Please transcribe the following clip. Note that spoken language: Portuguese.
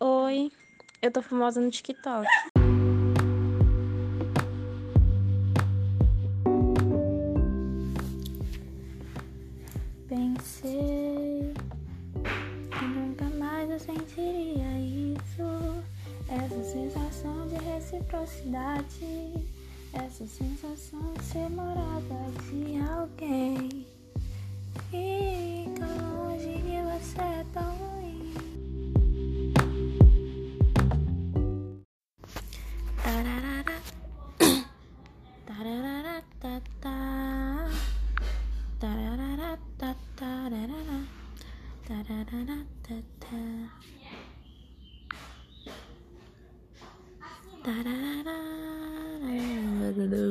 Oi, eu tô famosa no TikTok. Pensei que nunca mais eu sentiria isso. Essa sensação de reciprocidade. Essa sensação de ser morada de alguém. da da da da